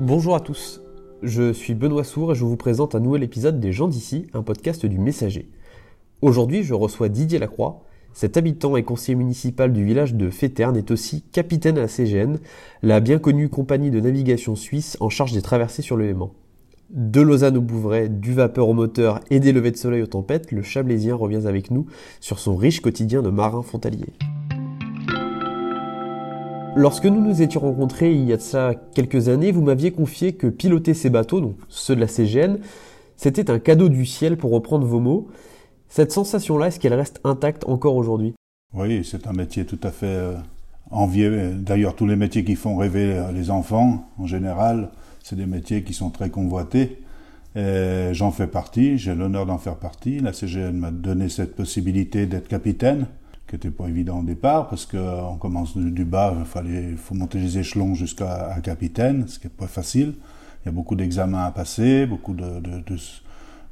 Bonjour à tous, je suis Benoît Sour et je vous présente un nouvel épisode des gens d'ici, un podcast du Messager. Aujourd'hui, je reçois Didier Lacroix. Cet habitant et conseiller municipal du village de Féterne est aussi capitaine à la CGN, la bien connue compagnie de navigation suisse en charge des traversées sur le Léman. De Lausanne au Bouvray, du vapeur au moteur et des levées de soleil aux tempêtes, le Chablaisien revient avec nous sur son riche quotidien de marin frontalier. Lorsque nous nous étions rencontrés il y a de ça quelques années, vous m'aviez confié que piloter ces bateaux, donc ceux de la CGN, c'était un cadeau du ciel pour reprendre vos mots. Cette sensation-là, est-ce qu'elle reste intacte encore aujourd'hui? Oui, c'est un métier tout à fait euh, envié. D'ailleurs, tous les métiers qui font rêver euh, les enfants, en général, c'est des métiers qui sont très convoités. J'en fais partie, j'ai l'honneur d'en faire partie. La CGN m'a donné cette possibilité d'être capitaine qui n'était pas évident au départ, parce qu'on commence du, bas, il fallait, faut monter les échelons jusqu'à capitaine, ce qui n'est pas facile. Il y a beaucoup d'examens à passer, beaucoup de,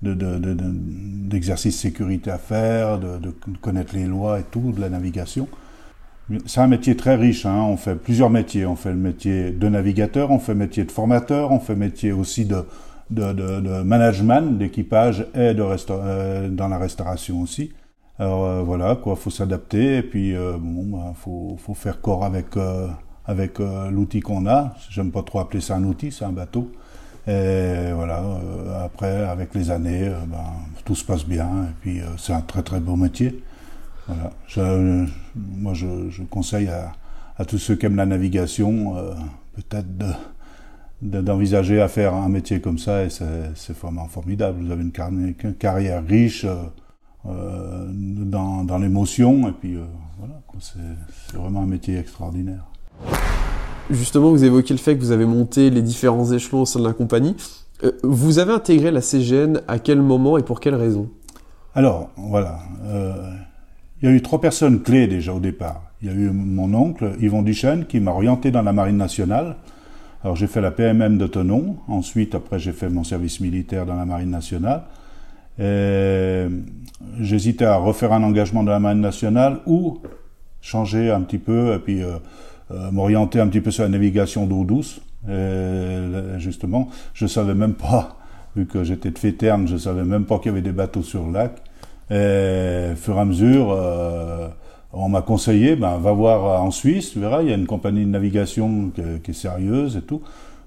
d'exercices de, sécurité à faire, de, connaître les lois et tout, de la navigation. C'est un métier très riche, hein. on fait plusieurs métiers. On fait le métier de navigateur, on fait le métier de formateur, on fait le métier aussi de, de, management, d'équipage et de euh, dans la restauration aussi. Alors euh, voilà, quoi, faut s'adapter et puis euh, bon, bah, faut, faut faire corps avec euh, avec l'outil qu'on a. J'aime pas trop appeler ça un outil, c'est un bateau. Et voilà, après avec les années, ben, tout se passe bien et puis c'est un très très beau métier. Voilà, moi je, conseille à, à, tous ceux qui aiment la navigation, peut-être de d'envisager à faire un métier comme ça et c'est vraiment formidable. Vous avez une carrière riche. Euh, dans, dans l'émotion. Et puis euh, voilà, c'est vraiment un métier extraordinaire. Justement, vous évoquez le fait que vous avez monté les différents échelons au sein de la compagnie. Euh, vous avez intégré la CGN à quel moment et pour quelle raison? Alors, voilà. il y a eu trois personnes clés déjà au départ. Il y a eu mon oncle, Yvon Duchesne, qui m'a orienté dans la Marine nationale. Alors j'ai fait la PMM de Tonon. Ensuite, après, j'ai fait mon service militaire dans la Marine nationale. J'hésitais à refaire un engagement de la Marine nationale ou changer un petit peu et puis euh, euh, m'orienter un petit peu sur la navigation d'eau douce. Et, justement, je savais même pas, vu que j'étais de Féterne, je savais même pas qu'il y avait des bateaux sur le lac. Et fur et à mesure, euh, on m'a conseillé, ben, va voir en Suisse, tu verras, il y a une compagnie de navigation qui est sérieuse et tout.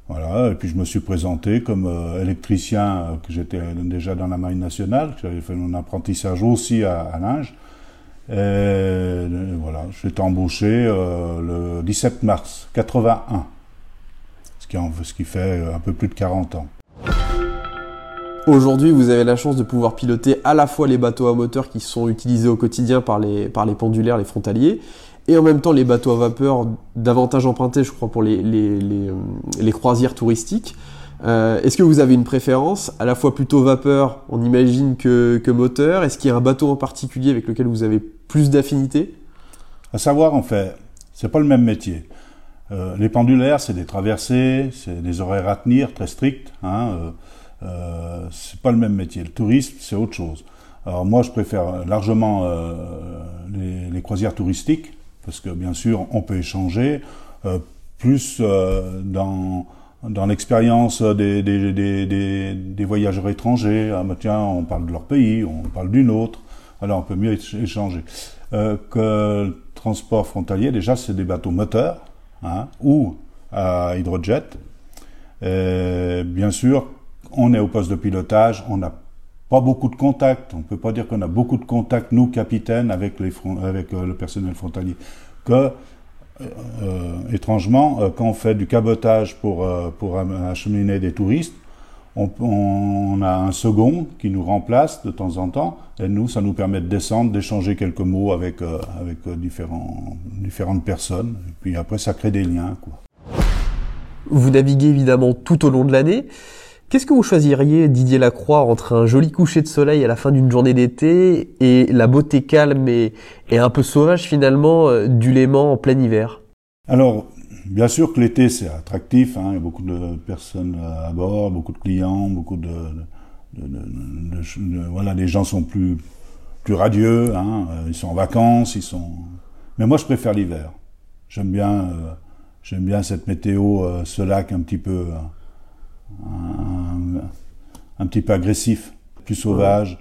Voilà, et puis je me suis présenté comme euh, électricien, euh, que j'étais déjà dans la Marine nationale, j'avais fait mon apprentissage aussi à, Linge. Et, euh, voilà, j'ai été embauché le 17 mars 81, ce qui, ce qui fait un peu plus de 40 ans. Aujourd'hui, vous avez la chance de pouvoir piloter à la fois les bateaux à moteur qui sont utilisés au quotidien par les, par les pendulaires, les frontaliers, et en même temps les bateaux à vapeur davantage empruntés, je crois, pour les, les croisières touristiques. Euh, Est-ce que vous avez une préférence À la fois plutôt vapeur, on imagine, que, moteur? Est-ce qu'il y a un bateau en particulier avec lequel vous avez plus d'affinité À savoir, en fait, c'est pas le même métier. Euh, les pendulaires, c'est des traversées, c'est des horaires à tenir très stricts. Hein, euh, euh, c'est pas le même métier. Le tourisme, c'est autre chose. Alors moi, je préfère largement euh, les croisières touristiques parce que bien sûr, on peut échanger, euh, plus euh, dans, dans l'expérience des, des, des, voyageurs étrangers. Ah, bah, tiens, on parle de leur pays, on parle d'une autre, alors on peut mieux échanger. Euh, que le transport frontalier, déjà, c'est des bateaux moteurs, hein, ou à hydrojet. Et bien sûr, on est au poste de pilotage, on n'a pas beaucoup de contacts. On peut pas dire qu'on a beaucoup de contacts, nous, capitaines, avec, euh, le personnel frontalier. Que, euh, euh étrangement, quand on fait du cabotage pour, pour acheminer des touristes, on, a un second qui nous remplace de temps en temps, et nous, ça nous permet de descendre, d'échanger quelques mots avec, avec différents, différentes personnes, et puis après, ça crée des liens. Vous naviguez évidemment tout au long de l'année. Qu'est-ce que vous choisiriez, Didier Lacroix, entre un joli coucher de soleil à la fin d'une journée d'été et la beauté calme et, un peu sauvage finalement euh, du Léman en plein hiver? Alors, bien sûr que l'été c'est attractif, hein, il y a beaucoup de personnes à bord, beaucoup de clients, beaucoup de, voilà, les gens sont plus radieux, hein, euh, ils sont en vacances, ils. Mais moi je préfère l'hiver. J'aime bien, euh, j'aime bien cette météo, ce lac un petit peu un, petit peu agressif, plus sauvage.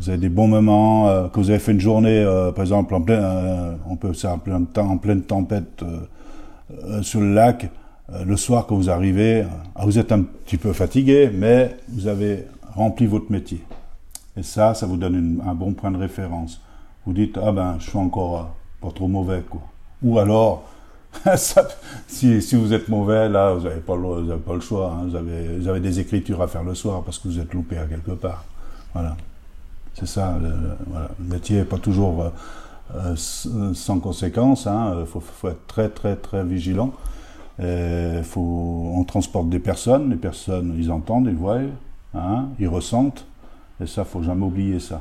Vous avez des bons moments, euh, que vous avez fait une journée, euh, par exemple, en plein, on peut faire en plein temps, en pleine tempête sur le lac. le soir, quand vous arrivez, vous êtes un petit peu fatigué, mais vous avez rempli votre métier. Et ça, ça vous donne un bon point de référence. Vous dites, ah ben, je suis encore pas trop mauvais, quoi. Ou alors, si, vous êtes mauvais, là, vous n'avez pas, le, pas le choix. Hein. Vous, avez, des écritures à faire le soir parce que vous êtes loupé à quelque part. Voilà. C'est ça. Le, métier n'est pas toujours euh, euh sans conséquences. Hein. Il faut, faut, être très, très, très vigilant. Faut, on transporte des personnes. Les personnes, ils entendent, ils voient, hein, ils ressentent. Et ça, faut jamais oublier ça.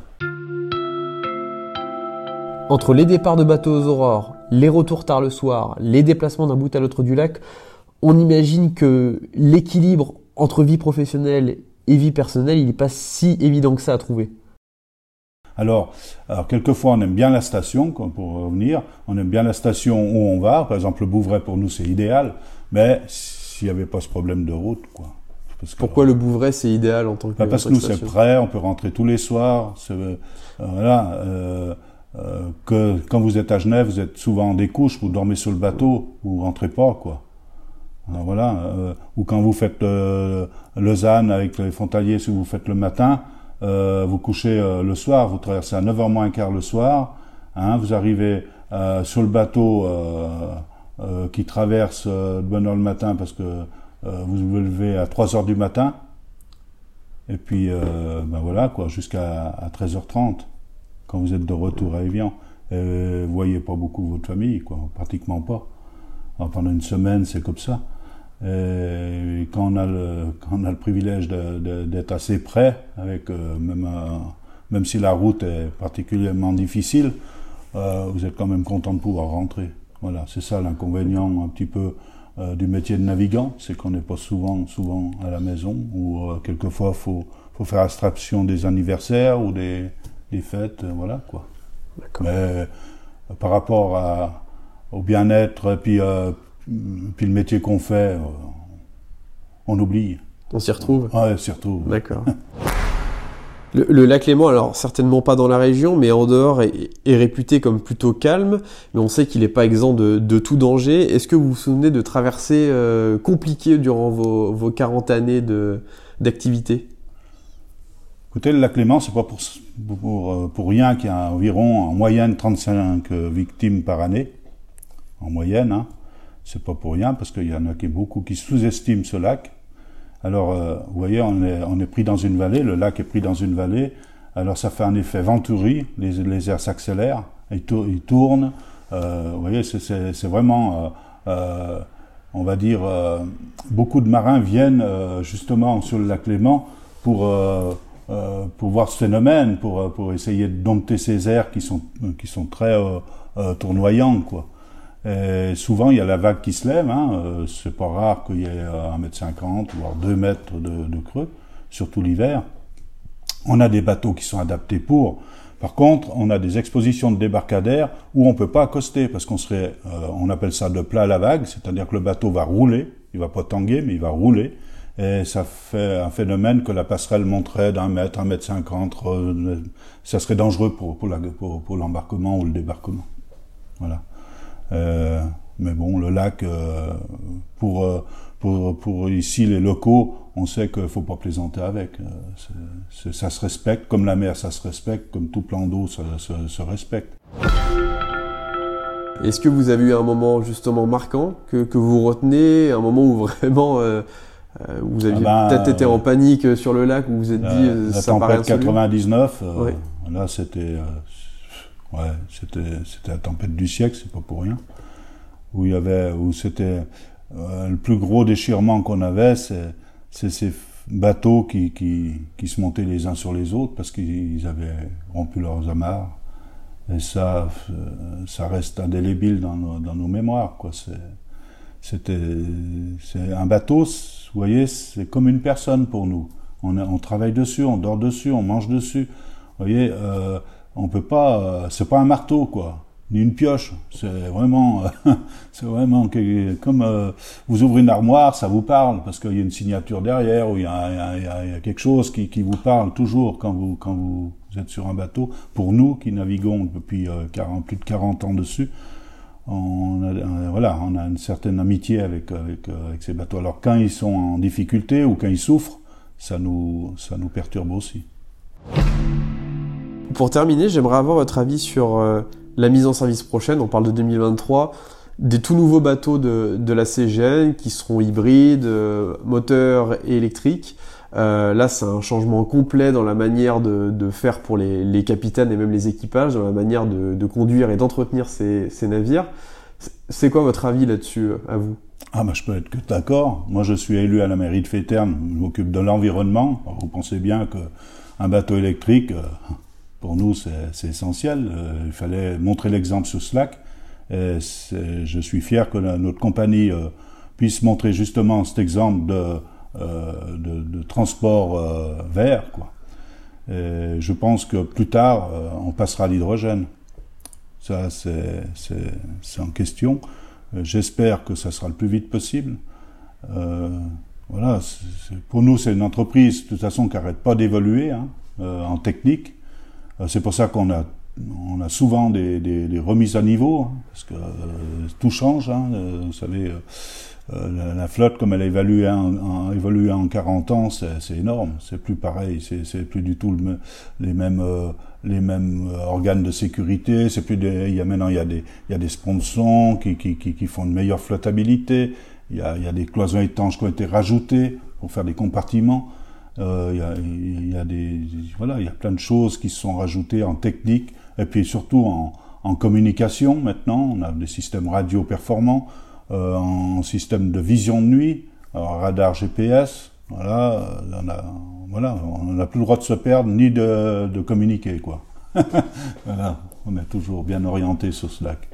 Entre les départs de bateaux aux aurores, les retours tard le soir, les déplacements d'un bout à l'autre du lac, on imagine que l'équilibre entre vie professionnelle et vie personnelle, il n'est pas si évident que ça à trouver. Alors, alors, quelquefois, on aime bien la station, pour revenir, on aime bien la station où on va. Par exemple, le Bouvray, pour nous, c'est idéal. Mais s'il n'y avait pas ce problème de route, quoi. Pourquoi le Bouvray, c'est idéal en tant que bah Parce que nous, c'est prêt, on peut rentrer tous les soirs. Euh, voilà. Euh, euh, que quand vous êtes à Genève, vous êtes souvent en découche, vous dormez sur le bateau, vous rentrez pas, quoi. voilà. Euh, ou quand vous faites euh, Lausanne avec les frontaliers, si vous faites le matin, euh, vous couchez le soir, vous traversez à 9h moins quart le soir, hein, vous arrivez sur le bateau qui traverse de bonne heure le matin parce que vous vous levez à 3h du matin, et puis ben voilà, quoi, jusqu'à 13h30 quand vous êtes de retour à Evian. Euh, vous voyez pas beaucoup votre famille, quoi, pratiquement pas. pendant une semaine, c'est comme ça. Et quand on a le, quand on a le privilège d'être assez près, avec euh, même, euh, même si la route est particulièrement difficile, euh, vous êtes quand même content de pouvoir rentrer. Voilà, c'est ça l'inconvénient un petit peu du métier de navigant, c'est qu'on n'est pas souvent, souvent à la maison, ou quelquefois faut, faut faire abstraction des anniversaires ou des, les fêtes, euh, voilà quoi. Mais euh, par rapport à, au bien-être, puis, euh, puis le métier qu'on fait, on oublie. On s'y retrouve Ouais, on s'y retrouve. D'accord. Le, lac Léman, alors certainement pas dans la région, mais en dehors est, réputé comme plutôt calme, mais on sait qu'il n'est pas exempt de, tout danger. Est-ce que vous vous souvenez de traversées compliquées durant vos, vos 40 années d'activité? Écoutez, le lac Léman, c'est pas pour, pour, euh, pour rien qu'il y a environ en moyenne 35 euh, victimes par année. En moyenne, hein. C'est pas pour rien parce qu'il y en a qui beaucoup qui sous-estiment ce lac. Alors, euh, vous voyez, on est, on est pris dans une vallée, le lac est pris dans une vallée. Alors, ça fait un effet venturi, les, les airs s'accélèrent, ils, tournent. vous voyez, c'est vraiment, on va dire, beaucoup de marins viennent justement sur le lac Léman pour euh, pour voir ce phénomène, pour, euh, pour essayer de dompter ces airs qui sont, qui sont très euh, tournoyants, quoi. Et souvent, il y a la vague qui se lève. Hein. c'est pas rare qu'il y ait 1m50, voire 2 mètres de, creux, surtout l'hiver. On a des bateaux qui sont adaptés pour. Par contre, on a des expositions de débarcadères où on peut pas accoster parce qu'on serait, on appelle ça de plat à la vague, c'est-à-dire que le bateau va rouler, il va pas tanguer, mais il va rouler et ça fait un phénomène que la passerelle monterait d'un mètre, un mètre cinquante. Ça serait dangereux pour, pour, l'embarquement ou le débarquement. Voilà. Euh, mais bon, le lac, euh, pour, euh, pour, pour ici les locaux, on sait qu'il faut pas plaisanter avec. ça se respecte, comme la mer, ça se respecte, comme tout plan d'eau, ça se, respecte. Est-ce que vous avez eu un moment justement marquant que, que vous retenez, un moment où vraiment euh, vous aviez ah ben, peut-être été en panique sur le lac, où vous vous êtes dit euh, la ça tempête 99, euh, là c'était ouais, c'était c'était la tempête du siècle, c'est pas pour rien. Où il y avait où c'était le plus gros déchirement qu'on avait, c'est ces bateaux qui, qui, qui se montaient les uns sur les autres parce qu'ils avaient rompu leurs amarres. Et ça, ça reste indélébile dans nos, dans nos mémoires. Quoi. C'était, c'est un bateau, vous voyez, c'est comme une personne pour nous. On, travaille dessus, on dort dessus, on mange dessus. Vous voyez, euh, on peut pas. Euh, c'est pas un marteau, quoi. ni une pioche. C'est vraiment, c'est vraiment comme euh, vous ouvrez une armoire, ça vous parle parce qu'il y a une signature derrière ou il y a, quelque chose qui, vous parle toujours quand vous êtes sur un bateau. Pour nous qui naviguons depuis 40, euh, plus de 40 ans dessus, on a, euh, on a une certaine amitié avec, avec, ces bateaux. Alors quand ils sont en difficulté ou quand ils souffrent, ça nous perturbe aussi. Pour terminer, j'aimerais avoir votre avis sur la mise en service prochaine, on parle de 2023, des tout nouveaux bateaux de, la CGN qui seront hybrides, euh, moteurs et électriques. Euh, là, c'est un changement complet dans la manière de, faire pour les, capitaines et même les équipages, dans la manière de, conduire et d'entretenir ces, navires. C'est quoi votre avis là-dessus, euh, à vous? Ah bah je peux être que d'accord. Moi je suis élu à la mairie de Féterne, je m'occupe de l'environnement. Vous pensez bien que un bateau électrique, pour nous, c'est essentiel. Euh, il fallait montrer l'exemple sur Slack. Je suis fier que notre compagnie euh, puisse montrer justement cet exemple de, euh, de, de transport vert. Quoi. Et je pense que plus tard, on passera à l'hydrogène. Ça, c'est en question. J'espère que ça sera le plus vite possible. voilà, pour nous, c'est une entreprise, de toute façon, qui n'arrête pas d'évoluer hein, en technique. Euh, c'est pour ça qu'on a, on a souvent des, remises à niveau, hein, parce que euh, tout change. Hein, euh, vous savez, la, la, flotte, comme elle a en, en, évolué en 40 ans, c'est énorme. C'est plus pareil. C'est plus du tout le, les mêmes les mêmes organes de sécurité. C'est plus des, il y a maintenant il y a des il y a des sponsors qui, qui, qui, qui font une meilleure flottabilité. Il y a, il y a des cloisons étanches qui ont été rajoutées pour faire des compartiments. Euh, il y, a, y, a, des voilà, il y a plein de choses qui se sont rajoutées en technique et puis surtout en, en communication. Maintenant, on a des systèmes radio performants, euh, en système de vision de nuit, alors radar GPS. Voilà, on a, voilà, on n'a plus le droit de se perdre ni de, de communiquer quoi. voilà, on est toujours bien orienté sur Slack.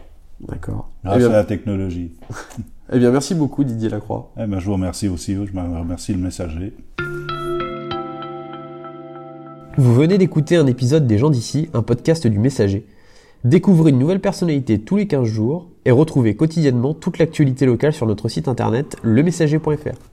D'accord. Grâce eh bien, à la technologie. eh bien, merci beaucoup Didier Lacroix. Eh bien, je vous remercie aussi. Je remercie le messager. Vous venez d'écouter un épisode des gens d'ici, un podcast du Messager. Découvrez une nouvelle personnalité tous les 15 jours et retrouvez quotidiennement toute l'actualité locale sur notre site internet lemessager.fr.